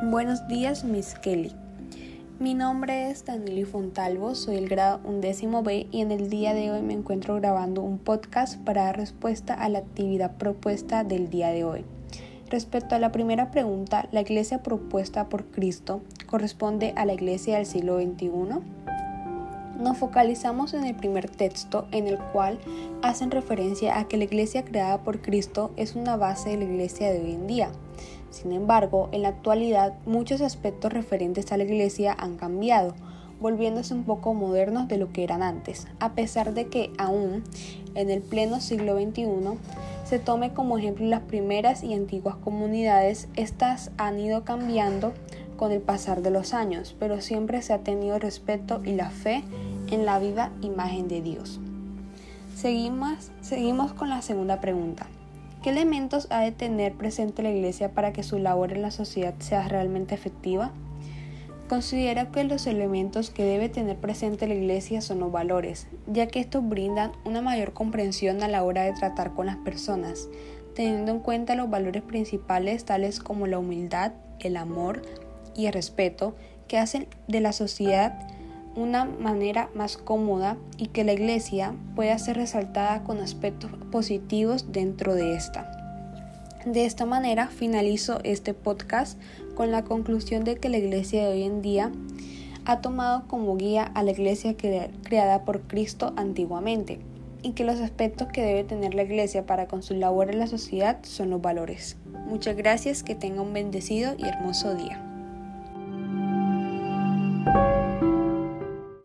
Buenos días, Miss Kelly. Mi nombre es Danilo Fontalvo, soy el grado undécimo B y en el día de hoy me encuentro grabando un podcast para dar respuesta a la actividad propuesta del día de hoy. Respecto a la primera pregunta, la iglesia propuesta por Cristo corresponde a la iglesia del siglo XXI. Nos focalizamos en el primer texto en el cual hacen referencia a que la iglesia creada por Cristo es una base de la iglesia de hoy en día. Sin embargo, en la actualidad muchos aspectos referentes a la iglesia han cambiado, volviéndose un poco modernos de lo que eran antes, a pesar de que aún en el pleno siglo XXI se tome como ejemplo las primeras y antiguas comunidades, estas han ido cambiando con el pasar de los años, pero siempre se ha tenido respeto y la fe en la viva imagen de Dios. Seguimos, seguimos con la segunda pregunta. ¿Qué elementos ha de tener presente la Iglesia para que su labor en la sociedad sea realmente efectiva? Considero que los elementos que debe tener presente la Iglesia son los valores, ya que estos brindan una mayor comprensión a la hora de tratar con las personas, teniendo en cuenta los valores principales tales como la humildad, el amor y el respeto, que hacen de la sociedad una manera más cómoda y que la iglesia pueda ser resaltada con aspectos positivos dentro de esta. De esta manera finalizo este podcast con la conclusión de que la iglesia de hoy en día ha tomado como guía a la iglesia creada por Cristo antiguamente y que los aspectos que debe tener la iglesia para con su labor en la sociedad son los valores. Muchas gracias, que tenga un bendecido y hermoso día.